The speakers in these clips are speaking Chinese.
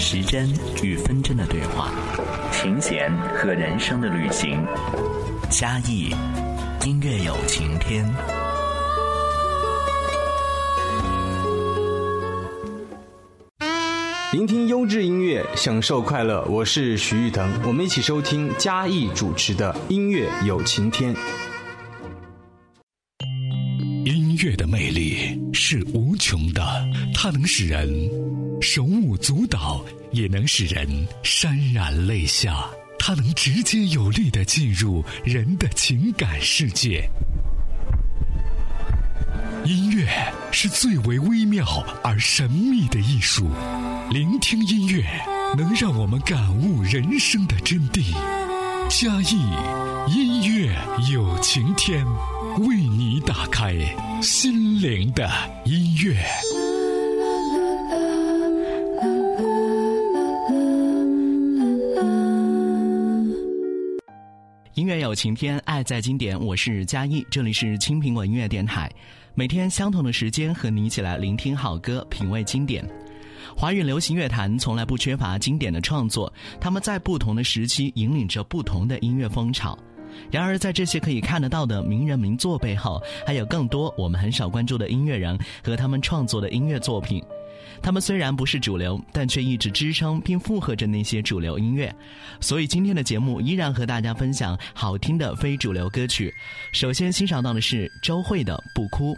时针与分针的对话，琴弦和人生的旅行。嘉义音乐有晴天。聆听优质音乐，享受快乐。我是徐誉腾，我们一起收听嘉义主持的音乐有晴天。音乐的魅力是无穷的，它能使人手舞足蹈，也能使人潸然泪下。它能直接有力的进入人的情感世界。音乐是最为微妙而神秘的艺术。聆听音乐，能让我们感悟人生的真谛。嘉义音乐有晴天，为你打开心灵的音乐。有晴天，爱在经典。我是嘉义，这里是青苹果音乐电台。每天相同的时间，和你一起来聆听好歌，品味经典。华语流行乐坛从来不缺乏经典的创作，他们在不同的时期引领着不同的音乐风潮。然而，在这些可以看得到的名人名作背后，还有更多我们很少关注的音乐人和他们创作的音乐作品。他们虽然不是主流，但却一直支撑并附和着那些主流音乐。所以，今天的节目依然和大家分享好听的非主流歌曲。首先欣赏到的是周蕙的《不哭》。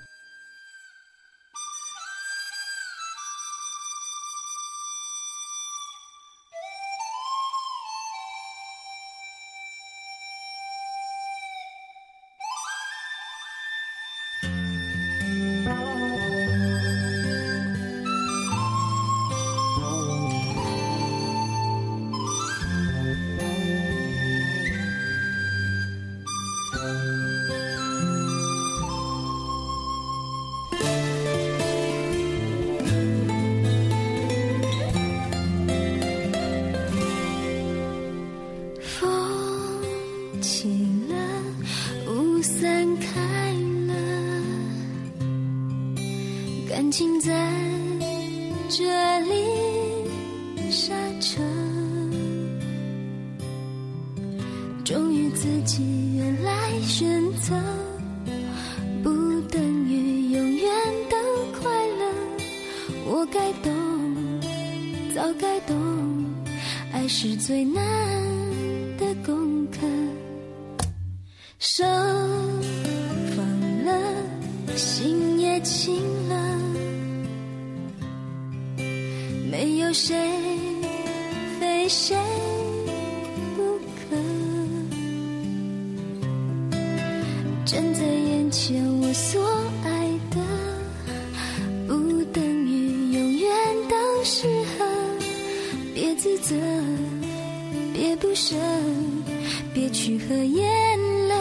别去和眼泪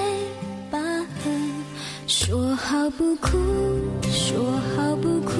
拔河。说好不哭，说好不哭，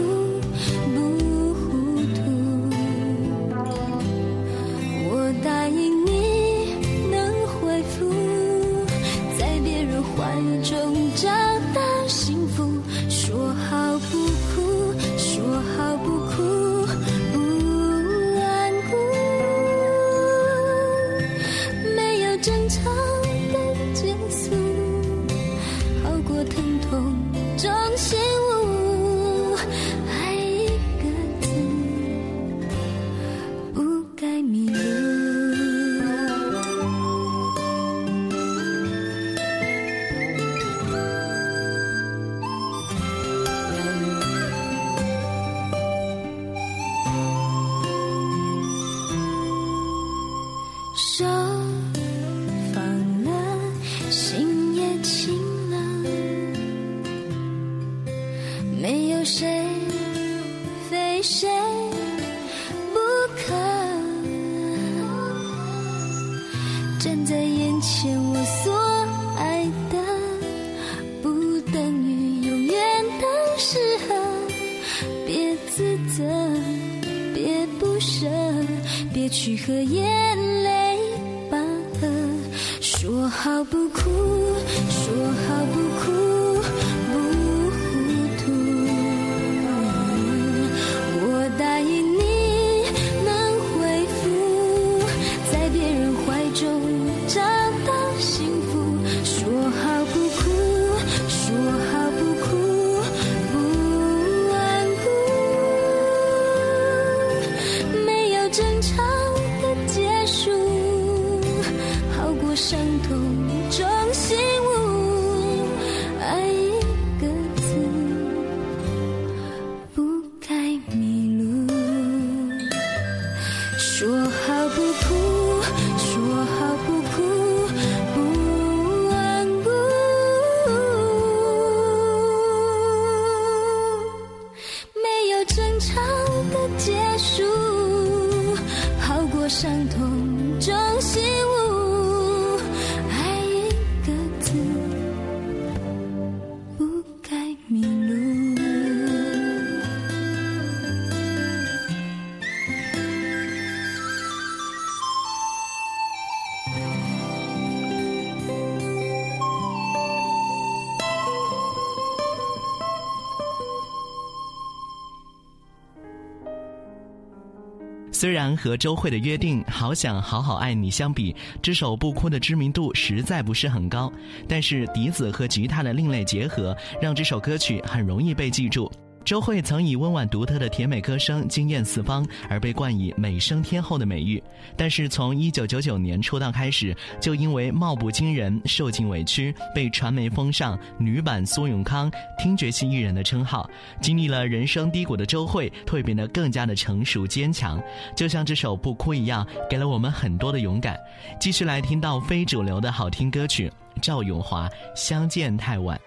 虽然和周蕙的约定《好想好好爱你》相比，这首《不哭》的知名度实在不是很高，但是笛子和吉他的另类结合，让这首歌曲很容易被记住。周蕙曾以温婉独特的甜美歌声惊艳四方，而被冠以“美声天后”的美誉。但是从1999年出道开始，就因为貌不惊人、受尽委屈，被传媒封上“女版苏永康”、“听觉系艺人”的称号。经历了人生低谷的周蕙，蜕变得更加的成熟坚强，就像这首《不哭》一样，给了我们很多的勇敢。继续来听到非主流的好听歌曲，赵咏华《相见太晚》。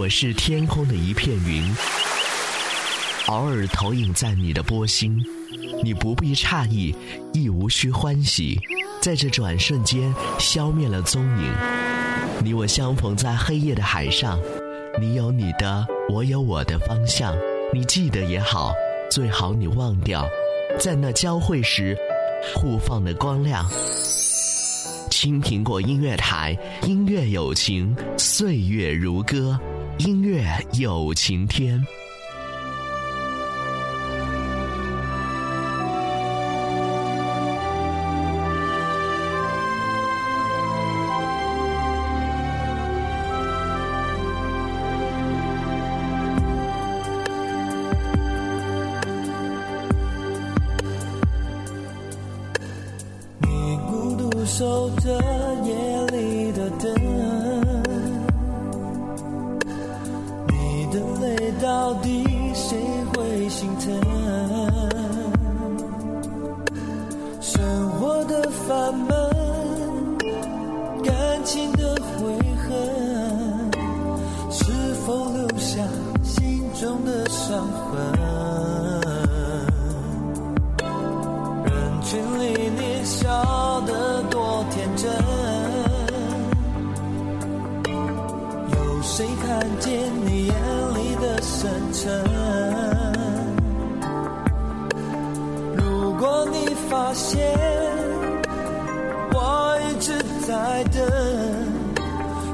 我是天空的一片云，偶尔投影在你的波心，你不必诧异，亦无需欢喜，在这转瞬间消灭了踪影。你我相逢在黑夜的海上，你有你的，我有我的方向，你记得也好，最好你忘掉，在那交汇时互放的光亮。青苹果音乐台，音乐有情，岁月如歌，音乐有晴天。看见你眼里的深沉？如果你发现我一直在等，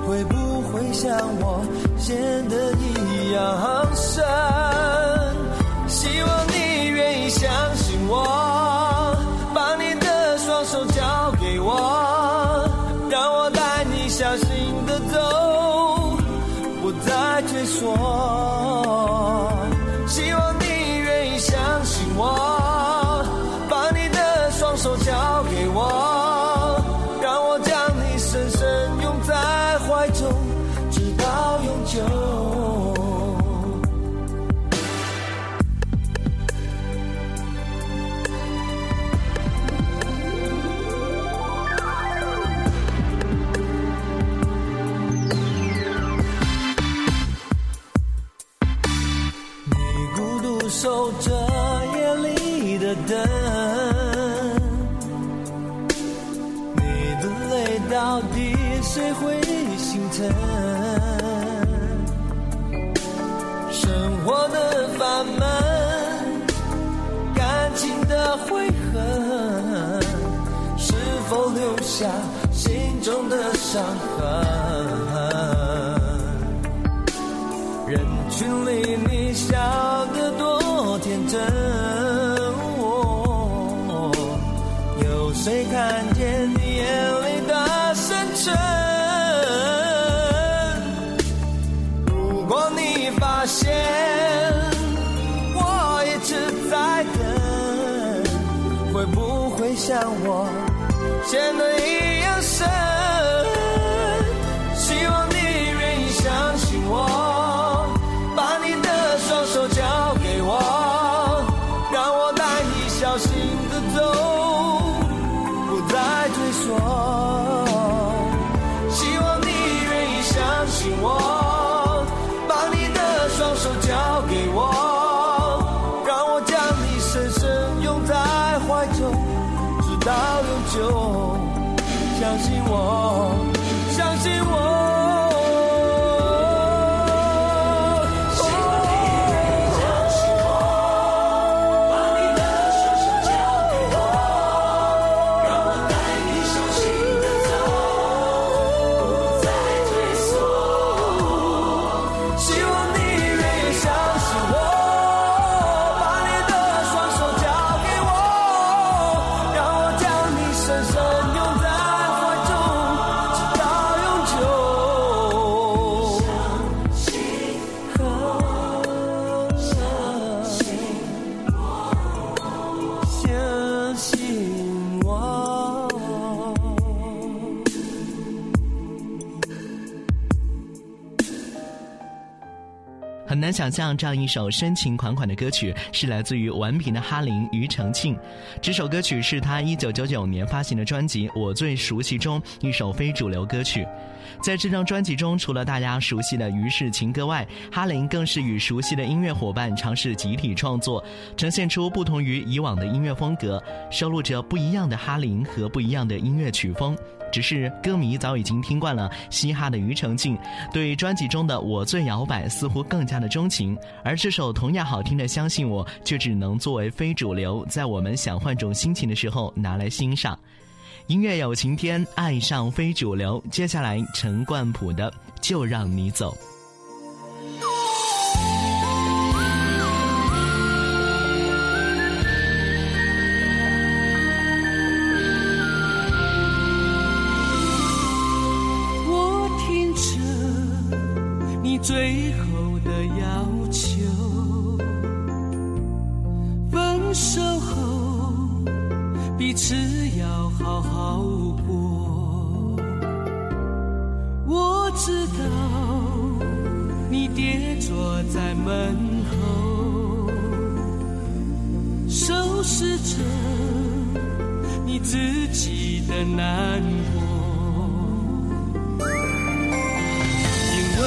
会不会像我陷得一样深？下心中的伤痕？人群里你笑得多天真，有谁看见你眼里的深沉？如果你发现我一直在等，会不会像我陷得很难想象这样一首深情款款的歌曲是来自于顽皮的哈林庾澄庆。这首歌曲是他一九九九年发行的专辑《我最熟悉》中一首非主流歌曲。在这张专辑中，除了大家熟悉的《于氏情歌》外，哈林更是与熟悉的音乐伙伴尝试集体创作，呈现出不同于以往的音乐风格，收录着不一样的哈林和不一样的音乐曲风。只是歌迷早已经听惯了嘻哈的庾澄庆，对专辑中的《我最摇摆》似乎更加的钟情，而这首同样好听的《相信我》却只能作为非主流，在我们想换种心情的时候拿来欣赏。音乐有晴天，爱上非主流。接下来，陈冠蒲的《就让你走》。你最后的要求，分手后彼此要好好过。我知道你跌坐在门后，收拾着你自己的难过。因为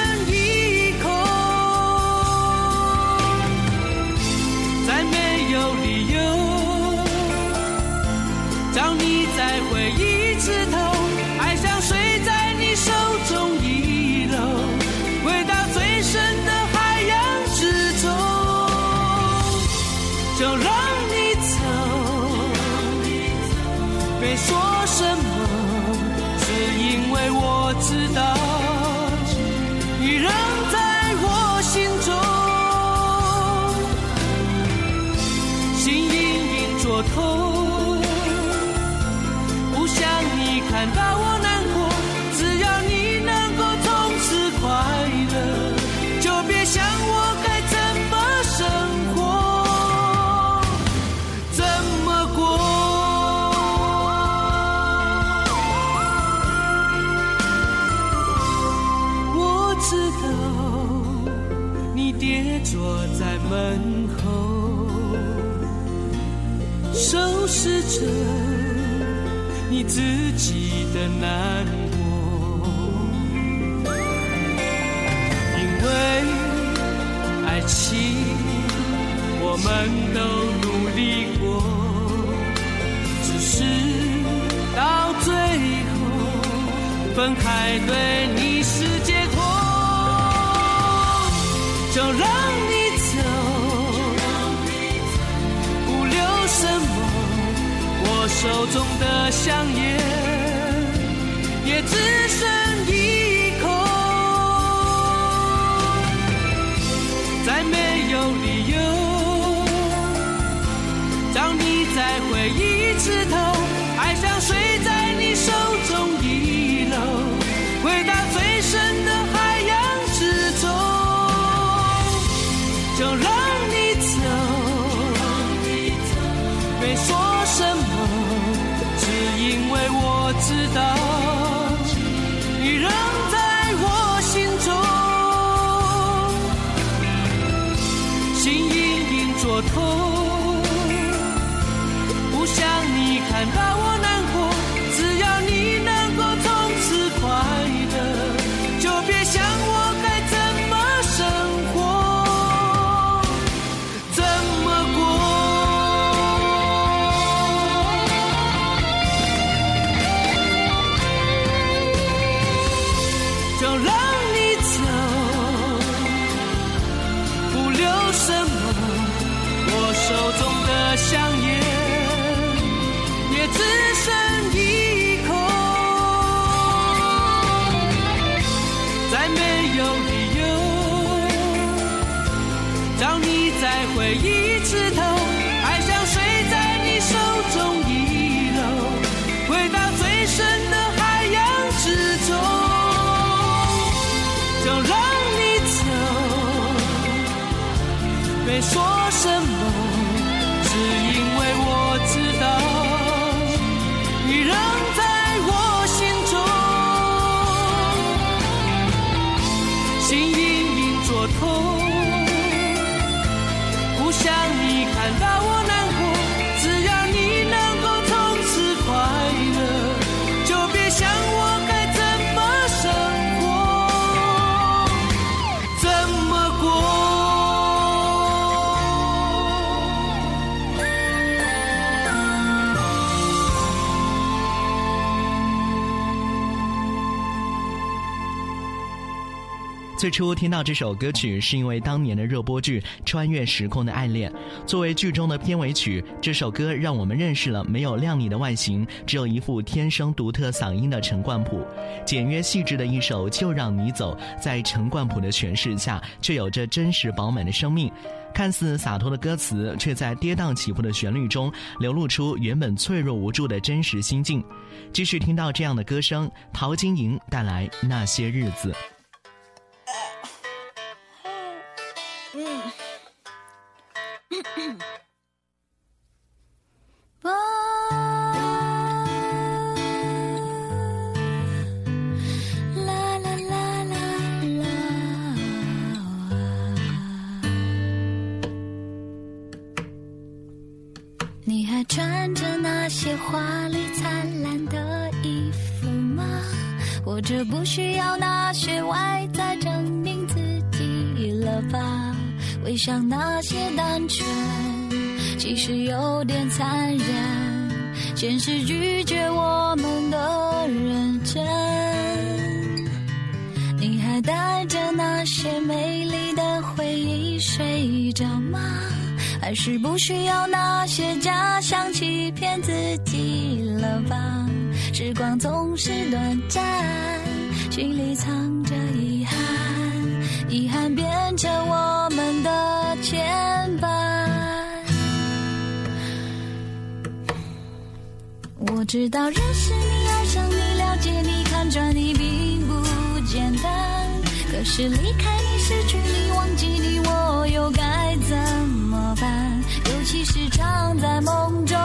的难过，因为爱情我们都努力过，只是到最后分开，对你是解脱，就让你走。不留什么，我手中的香烟也只剩 for 枝头，爱像水在你手中溢流，回到最深的海洋之中。就让你走，别说。最初听到这首歌曲，是因为当年的热播剧《穿越时空的爱恋》。作为剧中的片尾曲，这首歌让我们认识了没有靓丽的外形，只有一副天生独特嗓音的陈冠普。简约细致的一首《就让你走》，在陈冠普的诠释下，却有着真实饱满的生命。看似洒脱的歌词，却在跌宕起伏的旋律中流露出原本脆弱无助的真实心境。继续听到这样的歌声，陶晶莹带来《那些日子》。啦啦啦啦啦。你还穿着那些华丽灿烂的衣服吗？或者不需要那些外在证明自己了吧？回想那些单纯，其实有点残忍。现实拒绝我们的认真。你还带着那些美丽的回忆睡着吗？还是不需要那些假象欺骗自己了吧？时光总是短暂，心里藏，遗憾变成我们的牵绊。我知道认识你、爱上你、了解你、看穿你并不简单，可是离开你、失去你、忘记你，我又该怎么办？尤其是常在梦中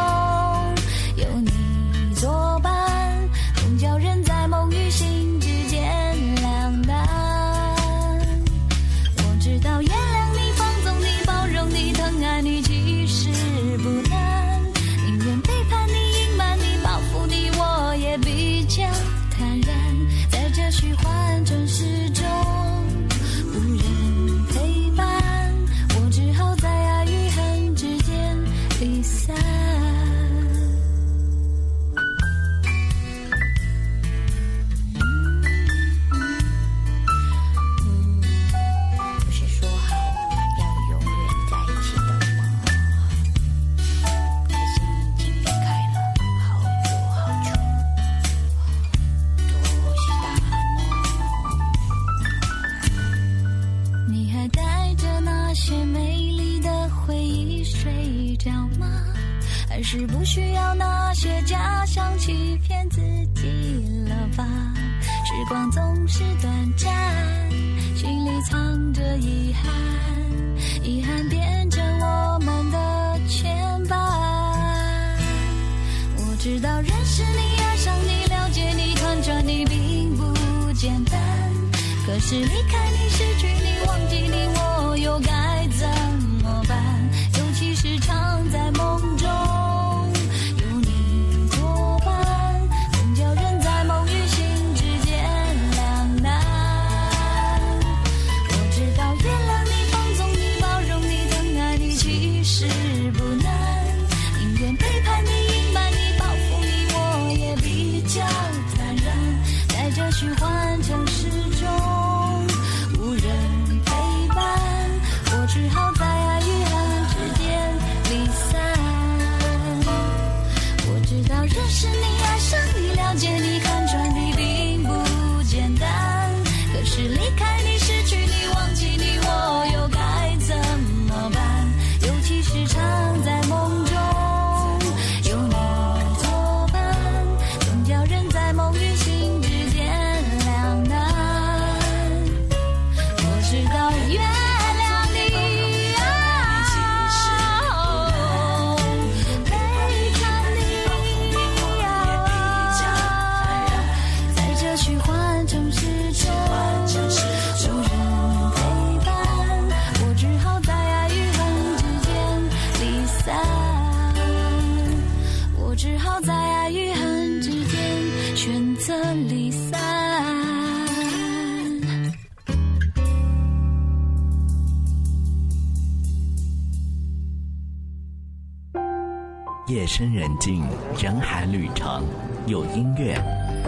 深人静，人海旅程，有音乐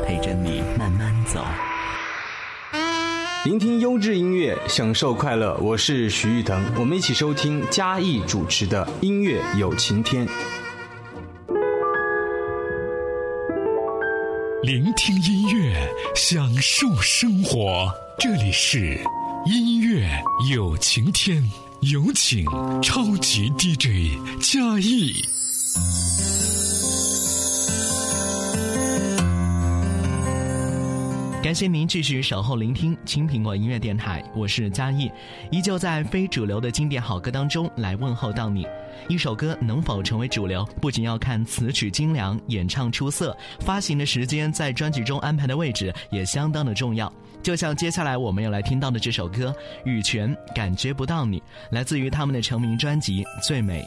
陪着你慢慢走。聆听优质音乐，享受快乐。我是徐誉腾，我们一起收听嘉义主持的音乐有晴天。聆听音乐，享受生活。这里是音乐有晴天，有请超级 DJ 嘉义。感谢您继续守候聆听青苹果音乐电台，我是嘉义，依旧在非主流的经典好歌当中来问候到你。一首歌能否成为主流，不仅要看词曲精良、演唱出色，发行的时间在专辑中安排的位置也相当的重要。就像接下来我们要来听到的这首歌《羽泉感觉不到你》，来自于他们的成名专辑《最美》。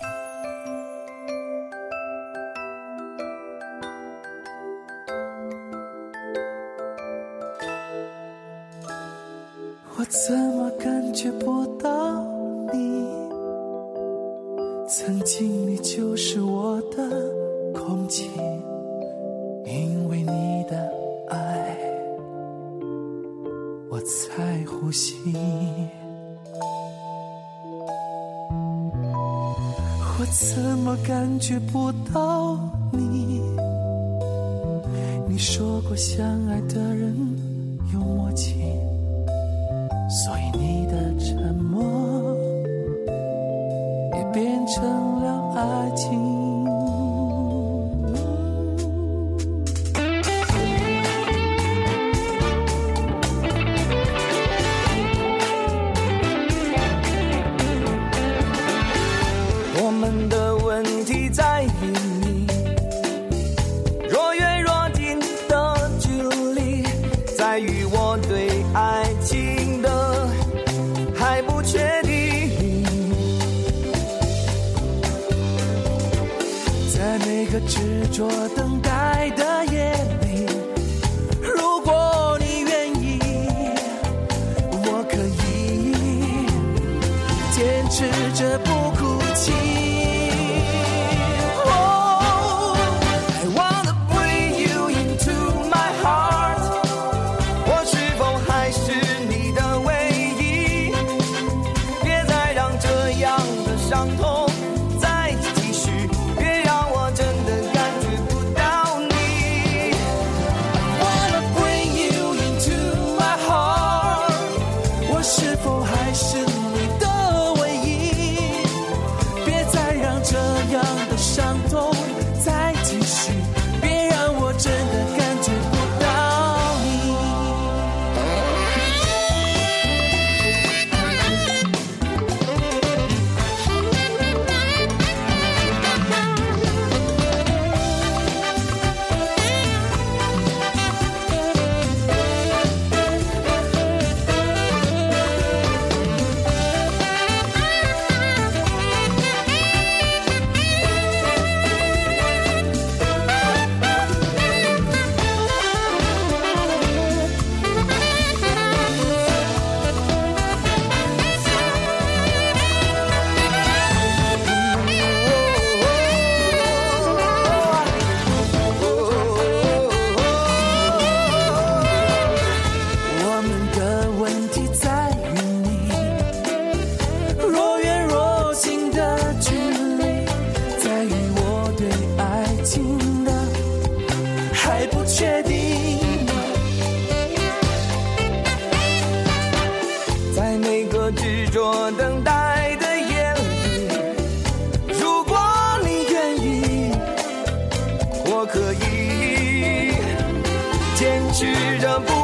居然不。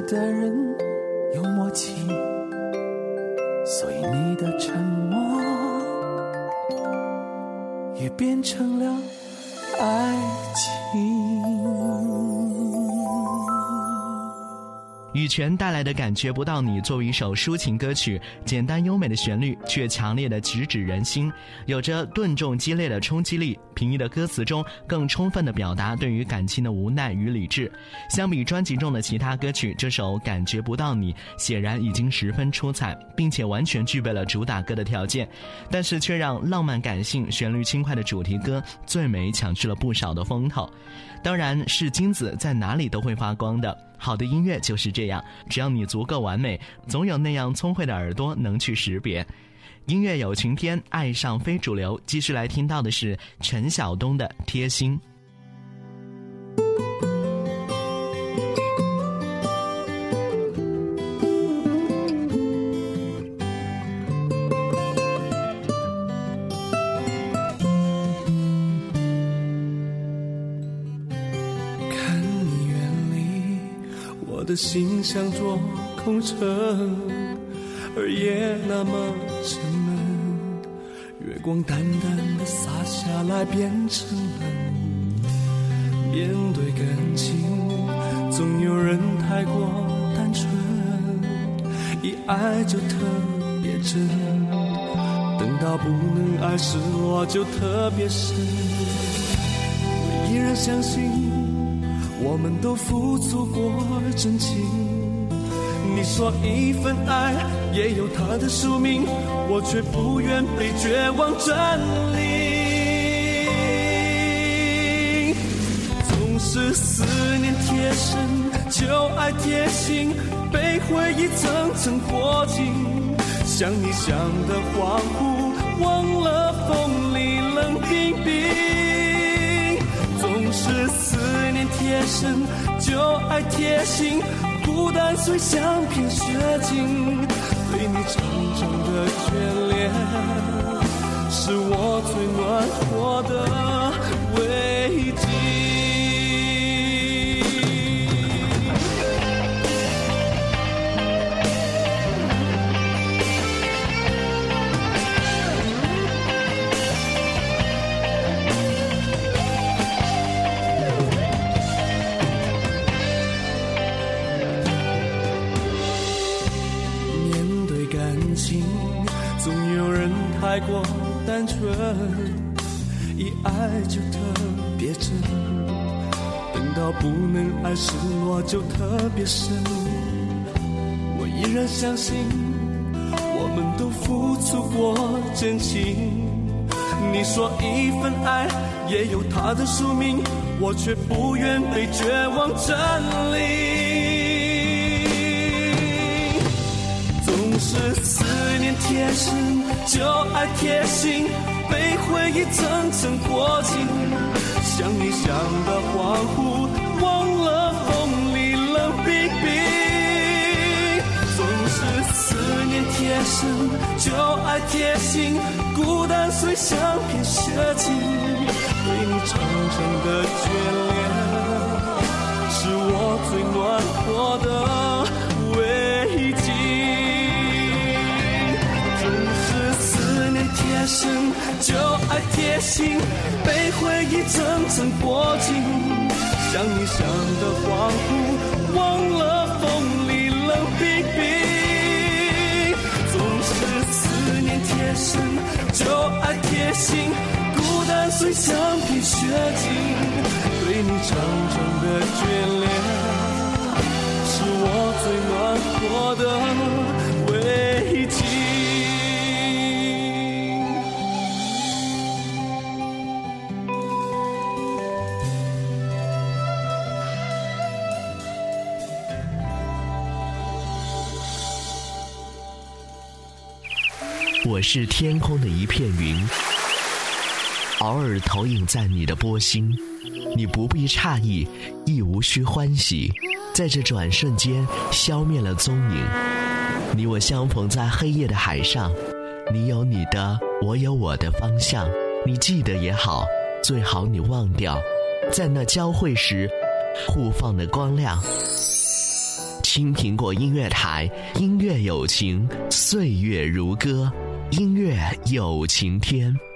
爱的人有默契，所以你的沉默也变成泉带来的感觉不到你，作为一首抒情歌曲，简单优美的旋律却强烈的直指人心，有着顿重激烈的冲击力。平易的歌词中更充分的表达对于感情的无奈与理智。相比专辑中的其他歌曲，这首《感觉不到你》显然已经十分出彩，并且完全具备了主打歌的条件，但是却让浪漫感性、旋律轻快的主题歌《最美》抢去了不少的风头。当然是金子在哪里都会发光的。好的音乐就是这样，只要你足够完美，总有那样聪慧的耳朵能去识别。音乐有晴天，爱上非主流。继续来听到的是陈晓东的《贴心》。心像座空城，而夜那么沉闷，月光淡淡的洒下来，变成冷。面对感情，总有人太过单纯，一爱就特别真，等到不能爱，失落就特别深。我依然相信，我们都付出过真情。你说一份爱也有它的宿命，我却不愿被绝望占领。总是思念贴身，就爱贴心，被回忆层层裹紧。想你想的恍惚，忘了风里冷冰冰。是思念贴身，就爱贴心，孤单随相片雪景，对你长长的眷恋，是我最暖和的慰藉。过单纯，一爱就特别真，等到不能爱，失落就特别深。我依然相信，我们都付出过真情。你说一份爱也有它的宿命，我却不愿被绝望占领。总是思念贴身，就爱贴心，被回忆层层裹紧。想你想的恍惚，忘了风里冷冰冰。总是思念贴身，就爱贴心，孤单随相片写进，过境，想你想的恍惚，忘了风里冷冰冰。总是思念贴身，就爱贴心，孤单虽像片雪景，对你长长的眷恋。是天空的一片云。偶尔投影在你的波心你不必诧异亦无需欢喜。在这转瞬间消灭了踪影。你我相逢在黑夜的海上你有你的我有我的方向。你记得也好最好你忘掉。在那交汇时互放的光亮。青苹果音乐台音乐有情岁月如歌。音乐有晴天。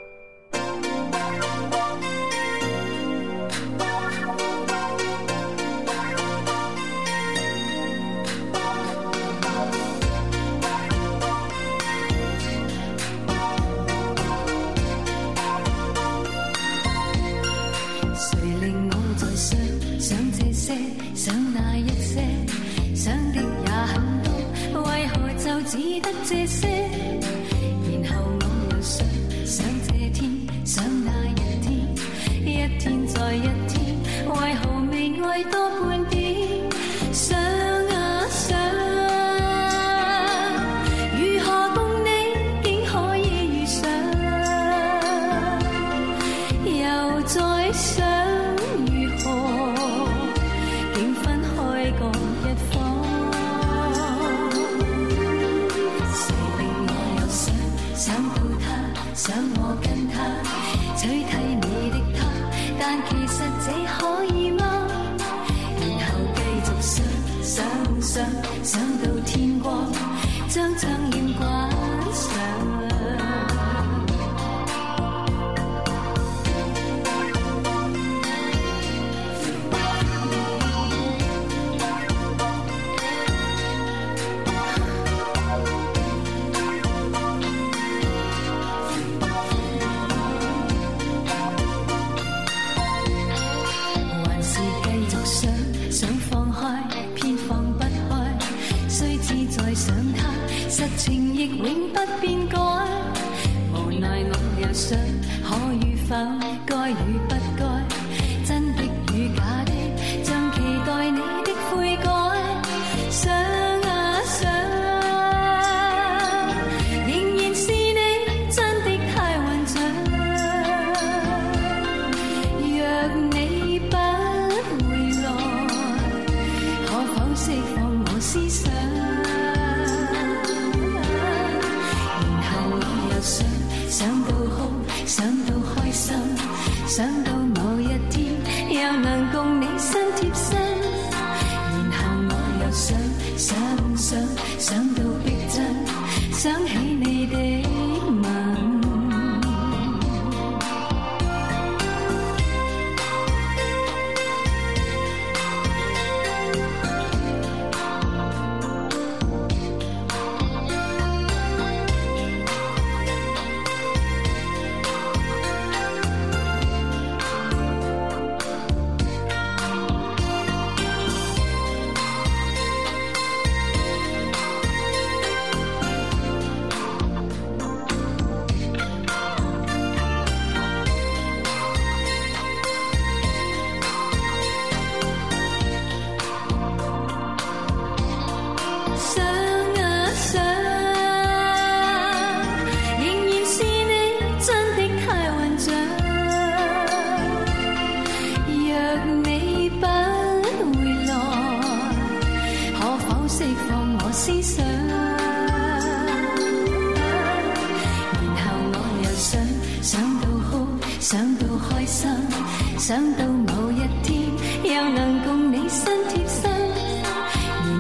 能共你身贴身，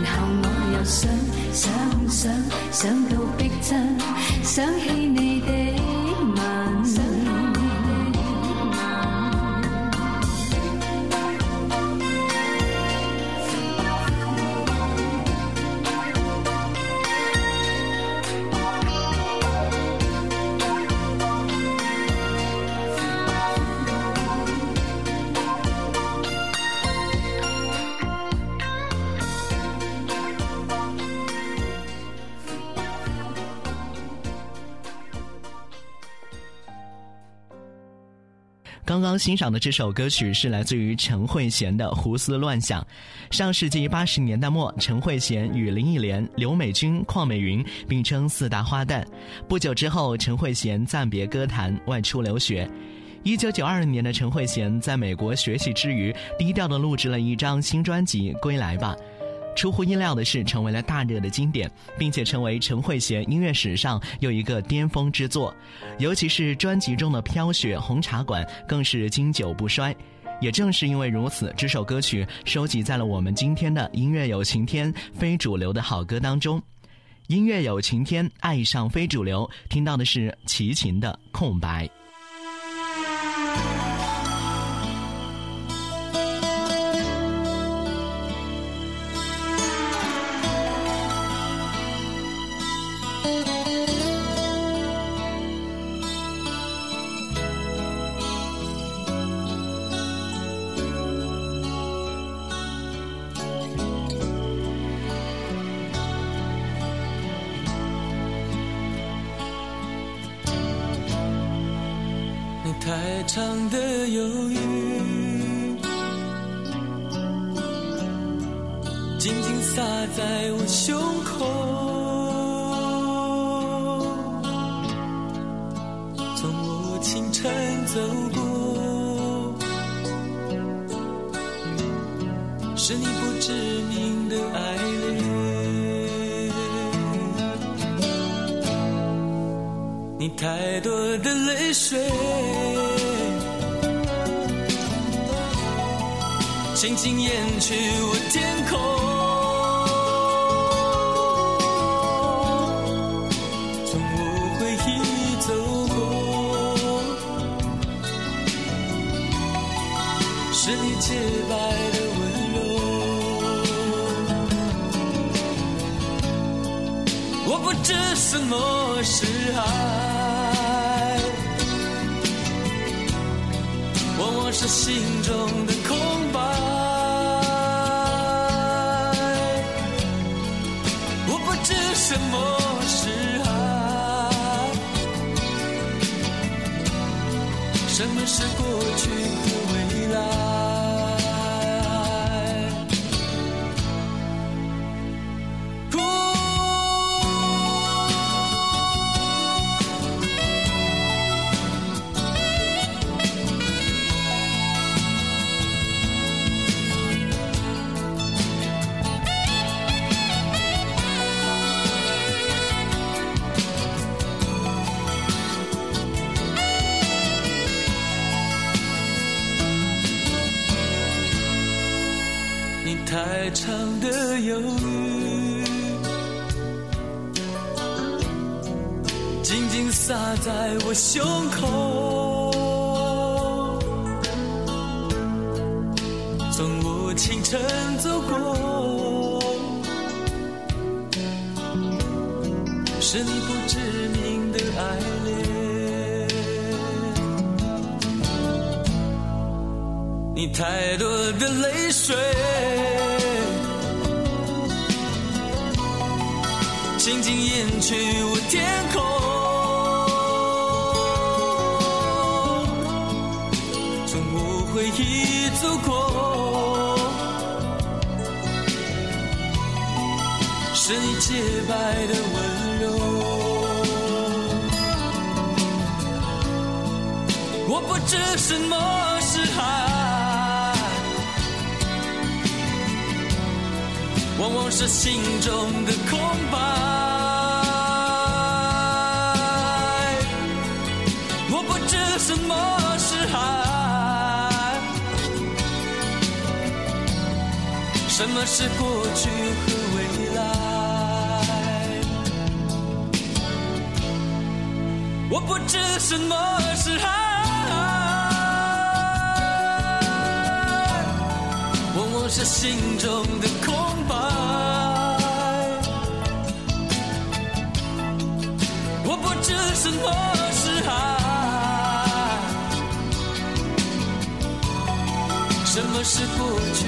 然后我又想想想想到逼真，想起。欣赏的这首歌曲是来自于陈慧娴的《胡思乱想》。上世纪八十年代末，陈慧娴与林忆莲、刘美君、邝美云并称四大花旦。不久之后，陈慧娴暂别歌坛，外出留学。一九九二年的陈慧娴在美国学习之余，低调的录制了一张新专辑《归来吧》。出乎意料的是，成为了大热的经典，并且成为陈慧娴音乐史上又一个巅峰之作。尤其是专辑中的《飘雪》《红茶馆》，更是经久不衰。也正是因为如此，这首歌曲收集在了我们今天的音乐有晴天非主流的好歌当中。音乐有晴天，爱上非主流，听到的是齐秦的《空白》。太长的犹豫，紧紧洒在我胸口。从我清晨走过，是你不知名的爱太多的泪水。轻轻掩去我天空，在我胸口。从我清晨走过，是你不知名的爱恋，你太多的泪水。紧紧掩去我天洁白的温柔。我不知什么是爱，往往是心中的空白。我不知什么是爱？什么是过去和不知什么是爱，往往是心中的空白。我不知什么是爱。什么是过去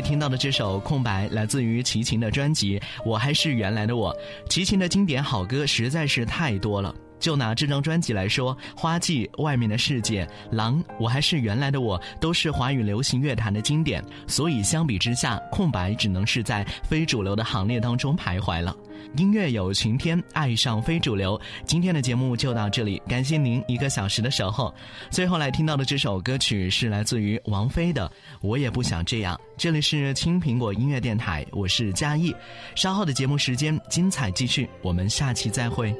听到的这首《空白》来自于齐秦的专辑《我还是原来的我》。齐秦的经典好歌实在是太多了。就拿这张专辑来说，《花季》《外面的世界》《狼》，我还是原来的我，都是华语流行乐坛的经典。所以相比之下，《空白》只能是在非主流的行列当中徘徊了。音乐有晴天，爱上非主流。今天的节目就到这里，感谢您一个小时的守候。最后来听到的这首歌曲是来自于王菲的《我也不想这样》。这里是青苹果音乐电台，我是嘉义。稍后的节目时间精彩继续，我们下期再会。